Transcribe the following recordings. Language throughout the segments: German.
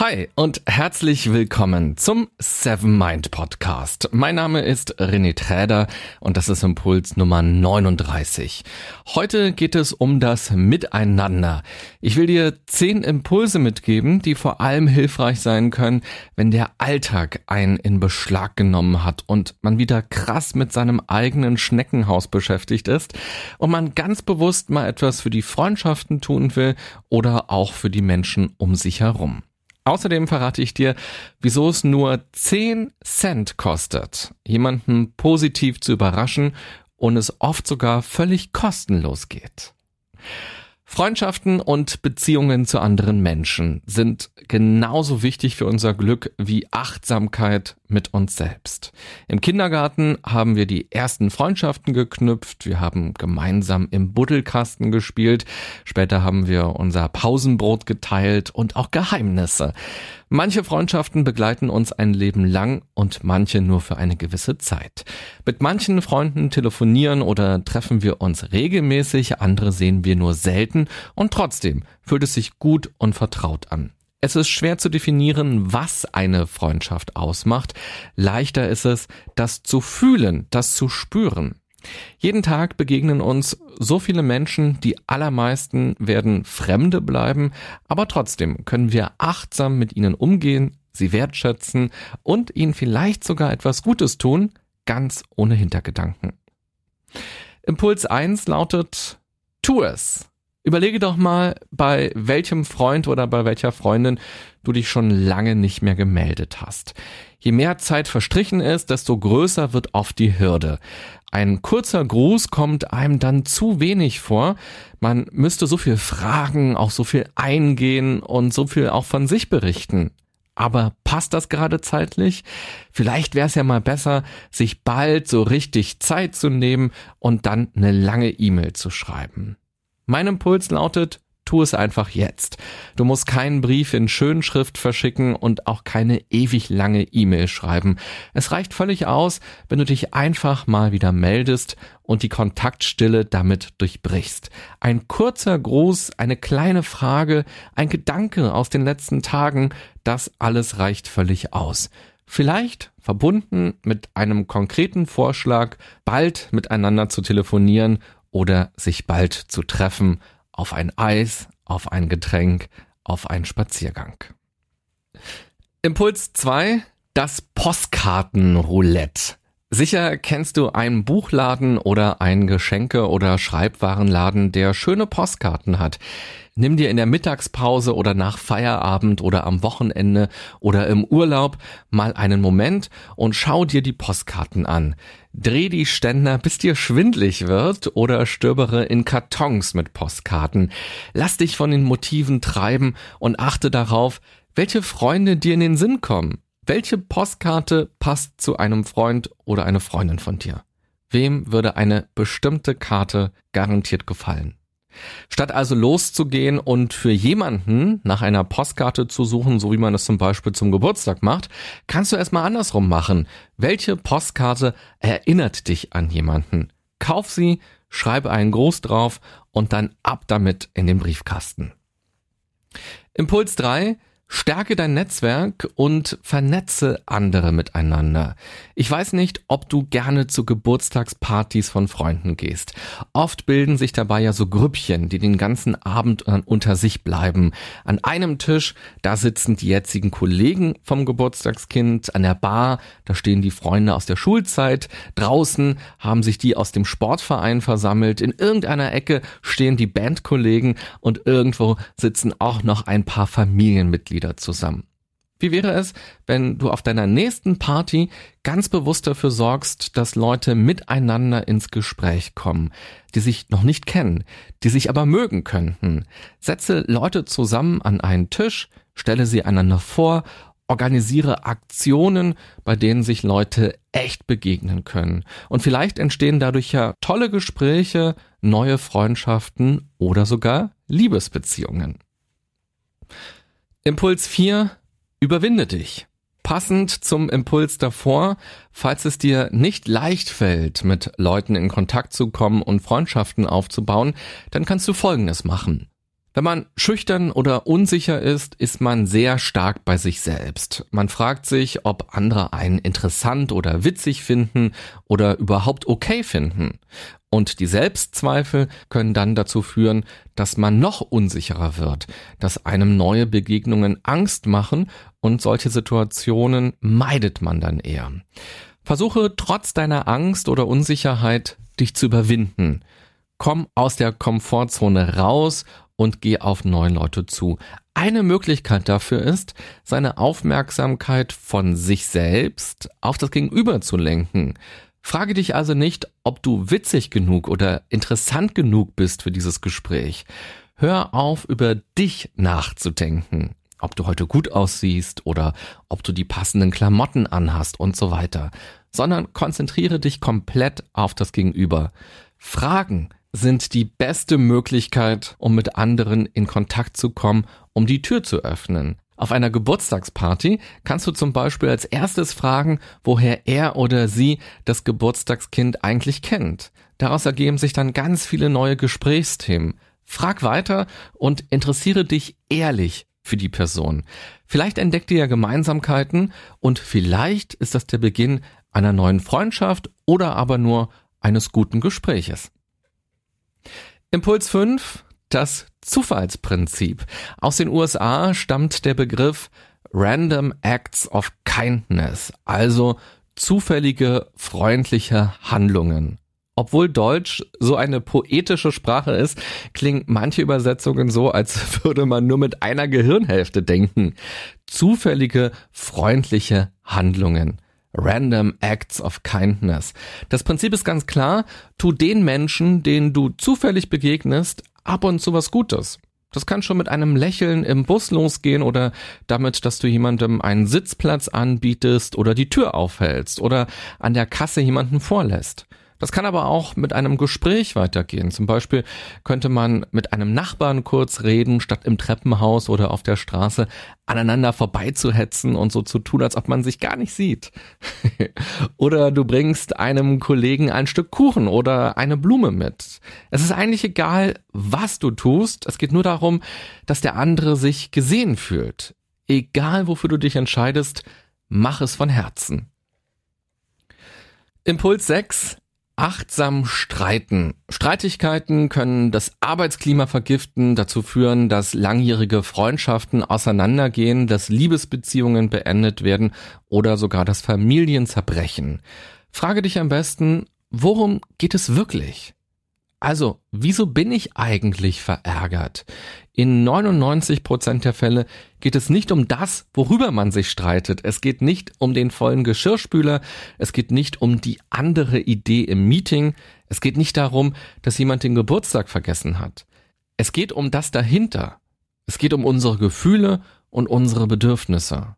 Hi und herzlich willkommen zum Seven Mind Podcast. Mein Name ist René Träder und das ist Impuls Nummer 39. Heute geht es um das Miteinander. Ich will dir zehn Impulse mitgeben, die vor allem hilfreich sein können, wenn der Alltag einen in Beschlag genommen hat und man wieder krass mit seinem eigenen Schneckenhaus beschäftigt ist und man ganz bewusst mal etwas für die Freundschaften tun will oder auch für die Menschen um sich herum. Außerdem verrate ich dir, wieso es nur 10 Cent kostet, jemanden positiv zu überraschen und es oft sogar völlig kostenlos geht. Freundschaften und Beziehungen zu anderen Menschen sind genauso wichtig für unser Glück wie Achtsamkeit mit uns selbst. Im Kindergarten haben wir die ersten Freundschaften geknüpft, wir haben gemeinsam im Buddelkasten gespielt, später haben wir unser Pausenbrot geteilt und auch Geheimnisse. Manche Freundschaften begleiten uns ein Leben lang und manche nur für eine gewisse Zeit. Mit manchen Freunden telefonieren oder treffen wir uns regelmäßig, andere sehen wir nur selten und trotzdem fühlt es sich gut und vertraut an. Es ist schwer zu definieren, was eine Freundschaft ausmacht. Leichter ist es, das zu fühlen, das zu spüren. Jeden Tag begegnen uns so viele Menschen, die allermeisten werden Fremde bleiben, aber trotzdem können wir achtsam mit ihnen umgehen, sie wertschätzen und ihnen vielleicht sogar etwas Gutes tun, ganz ohne Hintergedanken. Impuls 1 lautet, tu es. Überlege doch mal, bei welchem Freund oder bei welcher Freundin du dich schon lange nicht mehr gemeldet hast. Je mehr Zeit verstrichen ist, desto größer wird oft die Hürde. Ein kurzer Gruß kommt einem dann zu wenig vor. Man müsste so viel fragen, auch so viel eingehen und so viel auch von sich berichten. Aber passt das gerade zeitlich? Vielleicht wäre es ja mal besser, sich bald so richtig Zeit zu nehmen und dann eine lange E-Mail zu schreiben. Mein Impuls lautet, tu es einfach jetzt. Du musst keinen Brief in Schönschrift verschicken und auch keine ewig lange E-Mail schreiben. Es reicht völlig aus, wenn du dich einfach mal wieder meldest und die Kontaktstille damit durchbrichst. Ein kurzer Gruß, eine kleine Frage, ein Gedanke aus den letzten Tagen, das alles reicht völlig aus. Vielleicht verbunden mit einem konkreten Vorschlag, bald miteinander zu telefonieren oder sich bald zu treffen auf ein Eis, auf ein Getränk, auf einen Spaziergang. Impuls 2, das Postkartenroulette. Sicher kennst du einen Buchladen oder einen Geschenke- oder Schreibwarenladen, der schöne Postkarten hat. Nimm dir in der Mittagspause oder nach Feierabend oder am Wochenende oder im Urlaub mal einen Moment und schau dir die Postkarten an. Dreh die Ständer, bis dir schwindlig wird oder stöbere in Kartons mit Postkarten. Lass dich von den Motiven treiben und achte darauf, welche Freunde dir in den Sinn kommen. Welche Postkarte passt zu einem Freund oder eine Freundin von dir? Wem würde eine bestimmte Karte garantiert gefallen? Statt also loszugehen und für jemanden nach einer Postkarte zu suchen, so wie man es zum Beispiel zum Geburtstag macht, kannst du erstmal andersrum machen. Welche Postkarte erinnert dich an jemanden? Kauf sie, schreibe einen Gruß drauf und dann ab damit in den Briefkasten. Impuls 3 Stärke dein Netzwerk und vernetze andere miteinander. Ich weiß nicht, ob du gerne zu Geburtstagspartys von Freunden gehst. Oft bilden sich dabei ja so Grüppchen, die den ganzen Abend unter sich bleiben. An einem Tisch, da sitzen die jetzigen Kollegen vom Geburtstagskind, an der Bar, da stehen die Freunde aus der Schulzeit, draußen haben sich die aus dem Sportverein versammelt, in irgendeiner Ecke stehen die Bandkollegen und irgendwo sitzen auch noch ein paar Familienmitglieder Mitglieder zusammen. Wie wäre es, wenn du auf deiner nächsten Party ganz bewusst dafür sorgst, dass Leute miteinander ins Gespräch kommen, die sich noch nicht kennen, die sich aber mögen könnten? Setze Leute zusammen an einen Tisch, stelle sie einander vor, organisiere Aktionen, bei denen sich Leute echt begegnen können. Und vielleicht entstehen dadurch ja tolle Gespräche, neue Freundschaften oder sogar Liebesbeziehungen. Impuls 4. Überwinde dich. Passend zum Impuls davor, falls es dir nicht leicht fällt, mit Leuten in Kontakt zu kommen und Freundschaften aufzubauen, dann kannst du Folgendes machen. Wenn man schüchtern oder unsicher ist, ist man sehr stark bei sich selbst. Man fragt sich, ob andere einen interessant oder witzig finden oder überhaupt okay finden. Und die Selbstzweifel können dann dazu führen, dass man noch unsicherer wird, dass einem neue Begegnungen Angst machen und solche Situationen meidet man dann eher. Versuche trotz deiner Angst oder Unsicherheit dich zu überwinden. Komm aus der Komfortzone raus und geh auf neue Leute zu. Eine Möglichkeit dafür ist, seine Aufmerksamkeit von sich selbst auf das Gegenüber zu lenken. Frage dich also nicht, ob du witzig genug oder interessant genug bist für dieses Gespräch. Hör auf, über dich nachzudenken ob du heute gut aussiehst oder ob du die passenden Klamotten anhast und so weiter, sondern konzentriere dich komplett auf das Gegenüber. Fragen sind die beste Möglichkeit, um mit anderen in Kontakt zu kommen, um die Tür zu öffnen. Auf einer Geburtstagsparty kannst du zum Beispiel als erstes fragen, woher er oder sie das Geburtstagskind eigentlich kennt. Daraus ergeben sich dann ganz viele neue Gesprächsthemen. Frag weiter und interessiere dich ehrlich für die Person. Vielleicht entdeckt ihr ja Gemeinsamkeiten und vielleicht ist das der Beginn einer neuen Freundschaft oder aber nur eines guten Gespräches. Impuls 5, das Zufallsprinzip. Aus den USA stammt der Begriff Random Acts of Kindness, also zufällige freundliche Handlungen. Obwohl Deutsch so eine poetische Sprache ist, klingen manche Übersetzungen so, als würde man nur mit einer Gehirnhälfte denken. Zufällige, freundliche Handlungen. Random Acts of Kindness. Das Prinzip ist ganz klar, tu den Menschen, denen du zufällig begegnest, ab und zu was Gutes. Das kann schon mit einem Lächeln im Bus losgehen oder damit, dass du jemandem einen Sitzplatz anbietest oder die Tür aufhältst oder an der Kasse jemanden vorlässt. Das kann aber auch mit einem Gespräch weitergehen. Zum Beispiel könnte man mit einem Nachbarn kurz reden, statt im Treppenhaus oder auf der Straße aneinander vorbeizuhetzen und so zu tun, als ob man sich gar nicht sieht. oder du bringst einem Kollegen ein Stück Kuchen oder eine Blume mit. Es ist eigentlich egal, was du tust. Es geht nur darum, dass der andere sich gesehen fühlt. Egal, wofür du dich entscheidest, mach es von Herzen. Impuls 6 Achtsam streiten. Streitigkeiten können das Arbeitsklima vergiften, dazu führen, dass langjährige Freundschaften auseinandergehen, dass Liebesbeziehungen beendet werden oder sogar das Familien zerbrechen. Frage dich am besten, worum geht es wirklich? Also, wieso bin ich eigentlich verärgert? In 99 Prozent der Fälle geht es nicht um das, worüber man sich streitet. Es geht nicht um den vollen Geschirrspüler. Es geht nicht um die andere Idee im Meeting. Es geht nicht darum, dass jemand den Geburtstag vergessen hat. Es geht um das dahinter. Es geht um unsere Gefühle und unsere Bedürfnisse.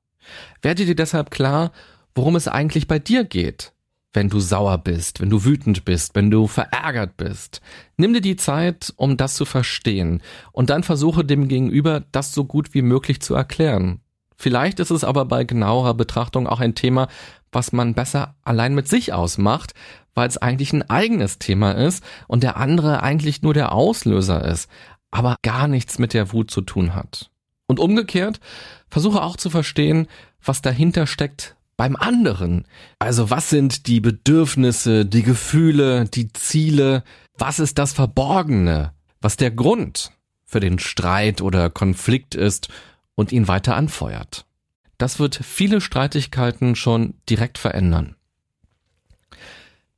Werde dir deshalb klar, worum es eigentlich bei dir geht wenn du sauer bist, wenn du wütend bist, wenn du verärgert bist. Nimm dir die Zeit, um das zu verstehen und dann versuche dem Gegenüber das so gut wie möglich zu erklären. Vielleicht ist es aber bei genauerer Betrachtung auch ein Thema, was man besser allein mit sich ausmacht, weil es eigentlich ein eigenes Thema ist und der andere eigentlich nur der Auslöser ist, aber gar nichts mit der Wut zu tun hat. Und umgekehrt, versuche auch zu verstehen, was dahinter steckt, beim anderen. Also was sind die Bedürfnisse, die Gefühle, die Ziele? Was ist das Verborgene? Was der Grund für den Streit oder Konflikt ist und ihn weiter anfeuert? Das wird viele Streitigkeiten schon direkt verändern.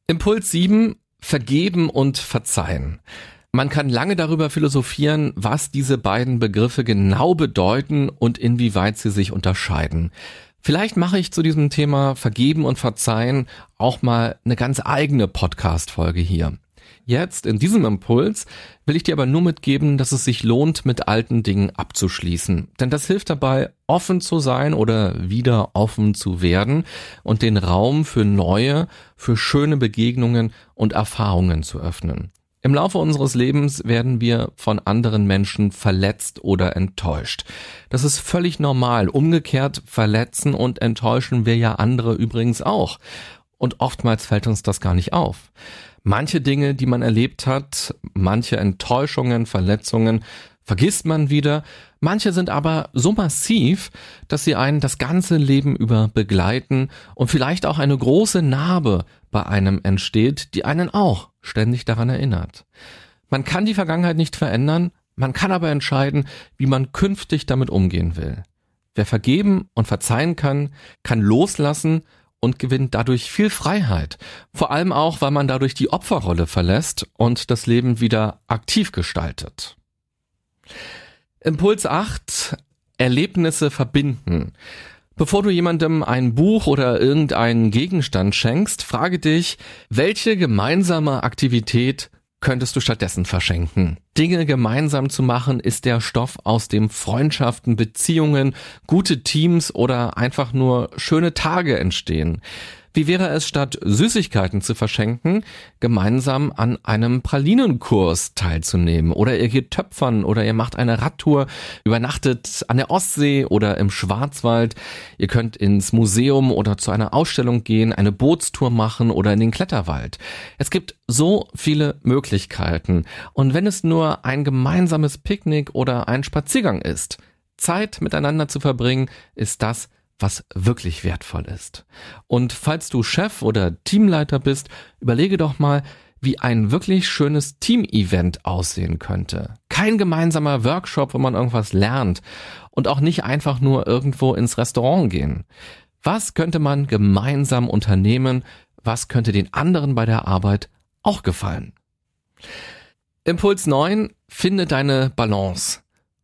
Impuls 7. Vergeben und verzeihen. Man kann lange darüber philosophieren, was diese beiden Begriffe genau bedeuten und inwieweit sie sich unterscheiden. Vielleicht mache ich zu diesem Thema Vergeben und Verzeihen auch mal eine ganz eigene Podcast-Folge hier. Jetzt, in diesem Impuls, will ich dir aber nur mitgeben, dass es sich lohnt, mit alten Dingen abzuschließen. Denn das hilft dabei, offen zu sein oder wieder offen zu werden und den Raum für neue, für schöne Begegnungen und Erfahrungen zu öffnen. Im Laufe unseres Lebens werden wir von anderen Menschen verletzt oder enttäuscht. Das ist völlig normal. Umgekehrt verletzen und enttäuschen wir ja andere übrigens auch. Und oftmals fällt uns das gar nicht auf. Manche Dinge, die man erlebt hat, manche Enttäuschungen, Verletzungen, vergisst man wieder. Manche sind aber so massiv, dass sie einen das ganze Leben über begleiten und vielleicht auch eine große Narbe bei einem entsteht, die einen auch ständig daran erinnert. Man kann die Vergangenheit nicht verändern, man kann aber entscheiden, wie man künftig damit umgehen will. Wer vergeben und verzeihen kann, kann loslassen und gewinnt dadurch viel Freiheit. Vor allem auch, weil man dadurch die Opferrolle verlässt und das Leben wieder aktiv gestaltet. Impuls 8. Erlebnisse verbinden. Bevor du jemandem ein Buch oder irgendeinen Gegenstand schenkst, frage dich, welche gemeinsame Aktivität könntest du stattdessen verschenken? Dinge gemeinsam zu machen ist der Stoff, aus dem Freundschaften, Beziehungen, gute Teams oder einfach nur schöne Tage entstehen. Wie wäre es statt Süßigkeiten zu verschenken, gemeinsam an einem Pralinenkurs teilzunehmen? Oder ihr geht töpfern oder ihr macht eine Radtour, übernachtet an der Ostsee oder im Schwarzwald. Ihr könnt ins Museum oder zu einer Ausstellung gehen, eine Bootstour machen oder in den Kletterwald. Es gibt so viele Möglichkeiten. Und wenn es nur ein gemeinsames Picknick oder ein Spaziergang ist, Zeit miteinander zu verbringen, ist das, was wirklich wertvoll ist. Und falls du Chef oder Teamleiter bist, überlege doch mal, wie ein wirklich schönes Team-Event aussehen könnte. Kein gemeinsamer Workshop, wo man irgendwas lernt und auch nicht einfach nur irgendwo ins Restaurant gehen. Was könnte man gemeinsam unternehmen? Was könnte den anderen bei der Arbeit auch gefallen? Impuls 9. Finde deine Balance.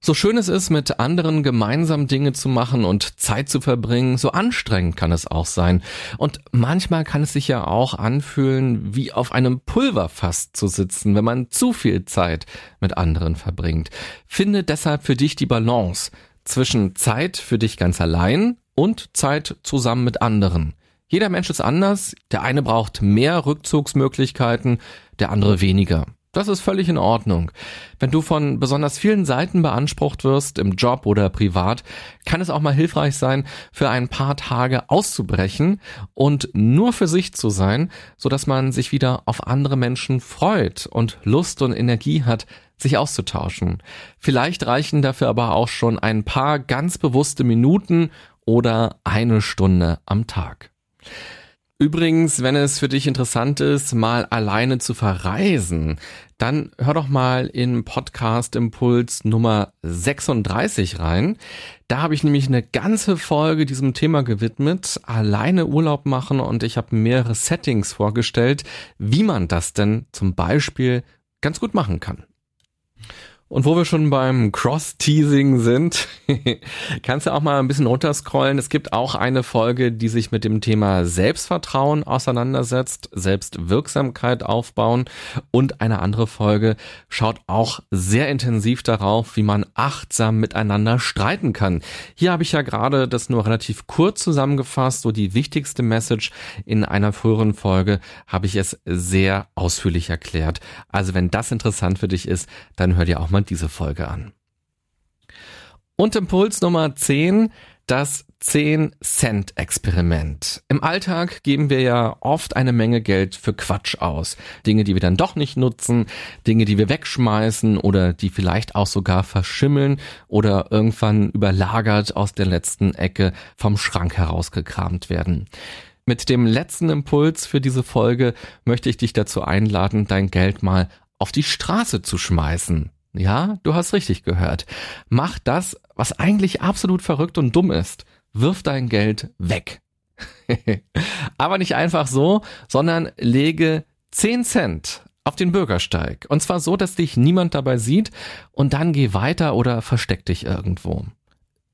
So schön es ist, mit anderen gemeinsam Dinge zu machen und Zeit zu verbringen, so anstrengend kann es auch sein. Und manchmal kann es sich ja auch anfühlen, wie auf einem Pulverfass zu sitzen, wenn man zu viel Zeit mit anderen verbringt. Finde deshalb für dich die Balance zwischen Zeit für dich ganz allein und Zeit zusammen mit anderen. Jeder Mensch ist anders, der eine braucht mehr Rückzugsmöglichkeiten, der andere weniger. Das ist völlig in Ordnung. Wenn du von besonders vielen Seiten beansprucht wirst, im Job oder privat, kann es auch mal hilfreich sein, für ein paar Tage auszubrechen und nur für sich zu sein, so dass man sich wieder auf andere Menschen freut und Lust und Energie hat, sich auszutauschen. Vielleicht reichen dafür aber auch schon ein paar ganz bewusste Minuten oder eine Stunde am Tag. Übrigens, wenn es für dich interessant ist, mal alleine zu verreisen, dann hör doch mal in Podcast Impuls Nummer 36 rein. Da habe ich nämlich eine ganze Folge diesem Thema gewidmet, alleine Urlaub machen und ich habe mehrere Settings vorgestellt, wie man das denn zum Beispiel ganz gut machen kann. Und wo wir schon beim Cross-Teasing sind, kannst du auch mal ein bisschen runterscrollen. Es gibt auch eine Folge, die sich mit dem Thema Selbstvertrauen auseinandersetzt, Selbstwirksamkeit aufbauen. Und eine andere Folge schaut auch sehr intensiv darauf, wie man achtsam miteinander streiten kann. Hier habe ich ja gerade das nur relativ kurz zusammengefasst, so die wichtigste Message. In einer früheren Folge habe ich es sehr ausführlich erklärt. Also wenn das interessant für dich ist, dann hör dir auch mal diese Folge an. Und Impuls Nummer 10, das 10-Cent-Experiment. Im Alltag geben wir ja oft eine Menge Geld für Quatsch aus. Dinge, die wir dann doch nicht nutzen, Dinge, die wir wegschmeißen oder die vielleicht auch sogar verschimmeln oder irgendwann überlagert aus der letzten Ecke vom Schrank herausgekramt werden. Mit dem letzten Impuls für diese Folge möchte ich dich dazu einladen, dein Geld mal auf die Straße zu schmeißen. Ja, du hast richtig gehört. Mach das, was eigentlich absolut verrückt und dumm ist. Wirf dein Geld weg. Aber nicht einfach so, sondern lege 10 Cent auf den Bürgersteig. Und zwar so, dass dich niemand dabei sieht und dann geh weiter oder versteck dich irgendwo.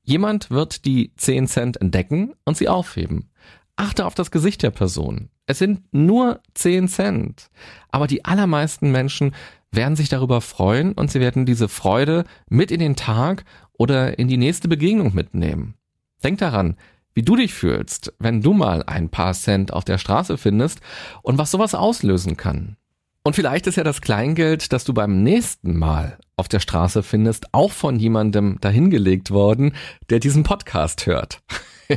Jemand wird die 10 Cent entdecken und sie aufheben. Achte auf das Gesicht der Person. Es sind nur 10 Cent. Aber die allermeisten Menschen werden sich darüber freuen und sie werden diese Freude mit in den Tag oder in die nächste Begegnung mitnehmen. Denk daran, wie du dich fühlst, wenn du mal ein paar Cent auf der Straße findest und was sowas auslösen kann. Und vielleicht ist ja das Kleingeld, das du beim nächsten Mal auf der Straße findest, auch von jemandem dahingelegt worden, der diesen Podcast hört.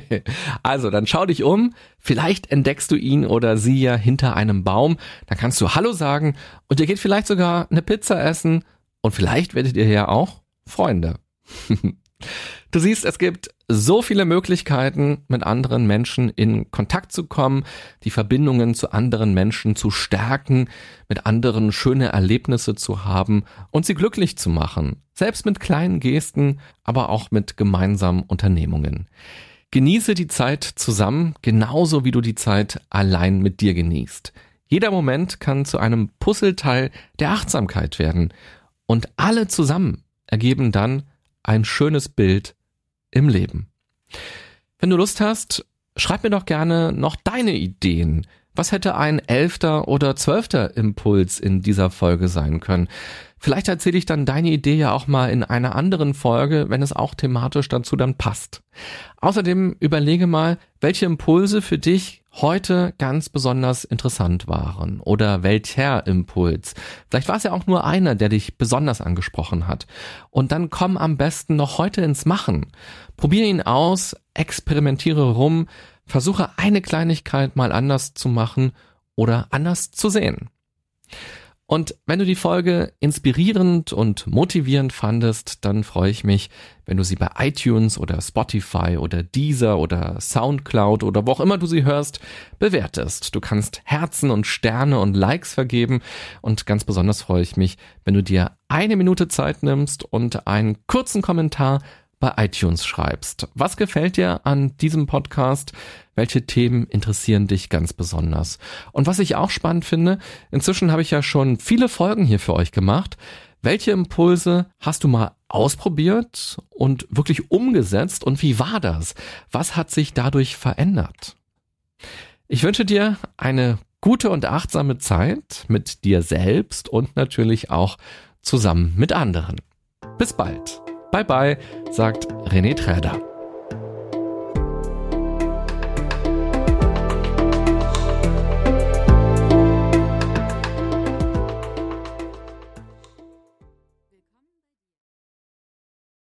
also, dann schau dich um. Vielleicht entdeckst du ihn oder sie ja hinter einem Baum. Dann kannst du Hallo sagen und ihr geht vielleicht sogar eine Pizza essen und vielleicht werdet ihr ja auch Freunde. Du siehst, es gibt so viele Möglichkeiten, mit anderen Menschen in Kontakt zu kommen, die Verbindungen zu anderen Menschen zu stärken, mit anderen schöne Erlebnisse zu haben und sie glücklich zu machen. Selbst mit kleinen Gesten, aber auch mit gemeinsamen Unternehmungen. Genieße die Zeit zusammen, genauso wie du die Zeit allein mit dir genießt. Jeder Moment kann zu einem Puzzleteil der Achtsamkeit werden. Und alle zusammen ergeben dann ein schönes Bild im Leben. Wenn du Lust hast, schreib mir doch gerne noch deine Ideen. Was hätte ein elfter oder zwölfter Impuls in dieser Folge sein können? Vielleicht erzähle ich dann deine Idee ja auch mal in einer anderen Folge, wenn es auch thematisch dazu dann passt. Außerdem überlege mal, welche Impulse für dich heute ganz besonders interessant waren oder welcher Impuls. Vielleicht war es ja auch nur einer, der dich besonders angesprochen hat. Und dann komm am besten noch heute ins Machen. Probier ihn aus, experimentiere rum, versuche eine Kleinigkeit mal anders zu machen oder anders zu sehen. Und wenn du die Folge inspirierend und motivierend fandest, dann freue ich mich, wenn du sie bei iTunes oder Spotify oder Deezer oder Soundcloud oder wo auch immer du sie hörst, bewertest. Du kannst Herzen und Sterne und Likes vergeben und ganz besonders freue ich mich, wenn du dir eine Minute Zeit nimmst und einen kurzen Kommentar bei iTunes schreibst. Was gefällt dir an diesem Podcast? Welche Themen interessieren dich ganz besonders? Und was ich auch spannend finde, inzwischen habe ich ja schon viele Folgen hier für euch gemacht. Welche Impulse hast du mal ausprobiert und wirklich umgesetzt und wie war das? Was hat sich dadurch verändert? Ich wünsche dir eine gute und achtsame Zeit mit dir selbst und natürlich auch zusammen mit anderen. Bis bald. Bye bye, sagt René Träder.